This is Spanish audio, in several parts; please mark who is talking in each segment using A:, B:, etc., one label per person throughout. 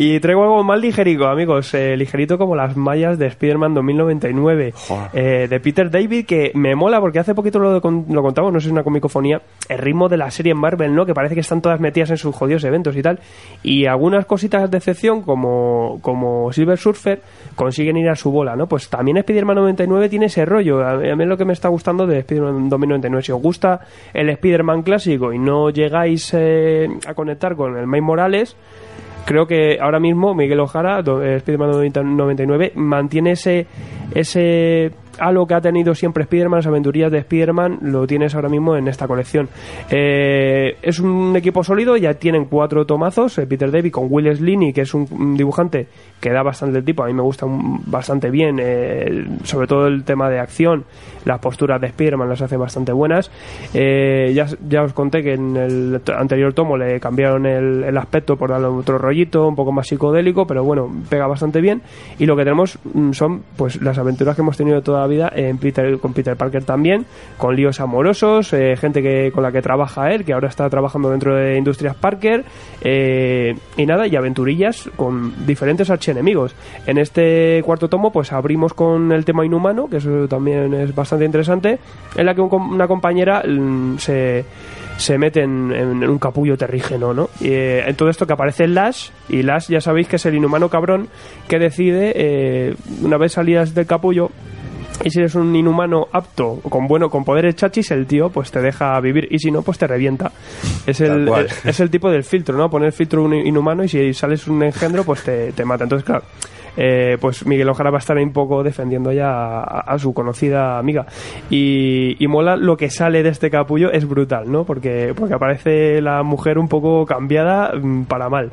A: Y traigo algo más ligerico, amigos. eh, ligerito como las mallas de Spider-Man 2099 eh, de Peter David, que me mola porque hace poquito lo, lo contamos, no sé si es una comicofonía, el ritmo de la serie en Marvel, ¿no? Que parece que están todas metidas en sus jodidos eventos y tal. Y algunas cositas de excepción, como, como Silver Surfer, consiguen ir a su bola, ¿no? Pues también Spider-Man 99 tiene ese rollo. A mí a mí es lo que me está gustando de Spider-Man 2099. Si os gusta el Spider-Man clásico y no llegáis eh, a conectar con el Miles Morales, creo que ahora mismo Miguel Ojara, eh, Spider-Man 90 99, mantiene ese, ese halo que ha tenido siempre Spider-Man, las aventurillas de Spider-Man, lo tienes ahora mismo en esta colección. Eh, es un equipo sólido, ya tienen cuatro tomazos, eh, Peter David con Will Sliney, que es un, dibujante que da bastante el tipo, a mí me gusta bastante bien, eh, sobre todo el tema de acción, las posturas de Spider-Man las hace bastante buenas. Ya, ya os conté que en el anterior tomo le cambiaron el, el aspecto por darle otro rollito, un poco más psicodélico, pero bueno, pega bastante bien. Y lo que tenemos mm, son pues las aventuras que hemos tenido toda vida en Peter, con Peter Parker también, con líos amorosos, eh, gente que con la que trabaja él, que ahora está trabajando dentro de Industrias Parker, eh, y nada, y aventurillas con diferentes archienemigos. En este cuarto tomo, pues abrimos con el tema inhumano, que eso también es bastante interesante, en la que un una compañera mm, se, se mete en, un capullo terrígeno, ¿no? Y, eh, en todo esto que aparece Lash, y Lash ya sabéis que es el inhumano cabrón que decide, eh, una vez salidas del capullo, y si eres un inhumano apto, con bueno, con poderes chachis, el tío pues te deja vivir y si no, pues te revienta. Es el, es, es el tipo del filtro, ¿no? Poner filtro un inhumano y si sales un engendro, pues te, te mata. Entonces, claro, eh, pues Miguel Ojara va a estar ahí un poco defendiendo ya a, su conocida amiga. Y, mola lo que sale de este capullo, es brutal, ¿no? Porque, porque aparece la mujer un poco cambiada mm, para mal.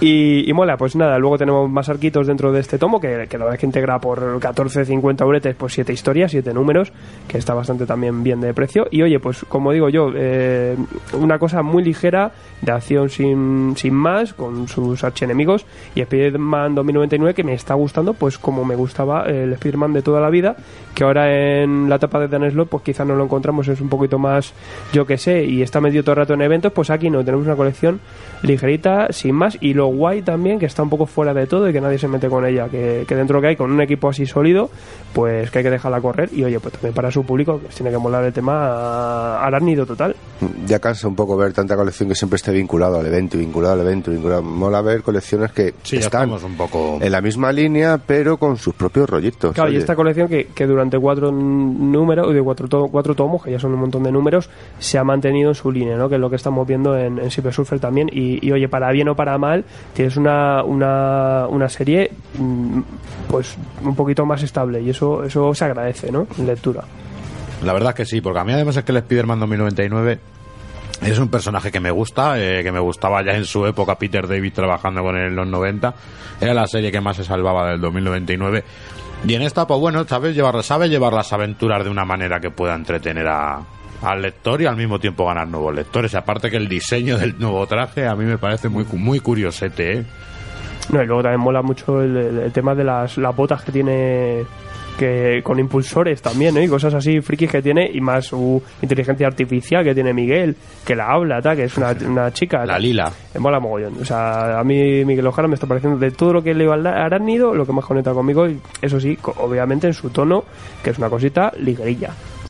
A: Y, mola, pues nada, luego tenemos más arquitos dentro de este tomo, que, que la verdad es que integra por 14, 50 euretes, pues 7 historias, 7 números, que está bastante también bien de precio. Y oye, pues como digo yo, eh, una cosa muy ligera, de acción sin, sin más, con sus archienemigos, y Spider-Man 2099 que está gustando, pues como me gustaba el Spider-Man de toda la vida, que ahora en la etapa de Dan Slott, pues quizá no lo encontramos, es un poquito más, yo que sé, y está metido todo el rato en eventos, pues aquí no, tenemos una colección ligerita, sin más, y lo guay también, que está un poco fuera de todo y que nadie se mete con ella, que, que dentro que hay, con un equipo así sólido, pues que hay que dejarla correr, y oye, pues también para su público, que tiene que molar el tema arácnido total.
B: Ya cansa un poco ver tanta colección que siempre esté vinculado al evento, vinculado al evento, vinculado. Mola ver colecciones que
C: Sí,
B: están
C: estamos un poco...
B: en la misma línea, pero con sus propios rollitos.
A: Claro, y esta colección que, que durante cuatro números, de cuatro, to- cuatro tomos, que ya son un montón de números, se ha mantenido en su línea, ¿no? Que es lo que estamos viendo en, en Super Surfer también. Y, y, oye, para bien o para mal, tienes una, una, una serie mm, pues un poquito más estable y eso, eso se agradece, ¿no? En lectura.
C: La verdad que sí, porque a mí además es que el Spider-Man 2099 es un personaje que me gusta, eh, que me gustaba ya en su época Peter David trabajando con él en los 90. Era la serie que más se salvaba del 2099. Y en esta, pues bueno, sabes llevar, sabe llevar las aventuras de una manera que pueda entretener a, al lector y al mismo tiempo ganar nuevos lectores. Aparte que el diseño del nuevo traje a mí me parece muy, muy curiosete, ¿eh?
A: No, y luego también mola mucho el- el tema de las, las botas que tiene que con impulsores también, ¿eh? y cosas así frikis que tiene y más su inteligencia artificial que tiene Miguel, que la habla, tal, que es una, una chica.
C: La lila.
A: Me mola mogollón. O sea, a mí Miguel Ojara me está pareciendo de todo lo que le al arácnido, lo que más conecta conmigo, y eso sí, obviamente en su tono, que es una cosita ligerilla.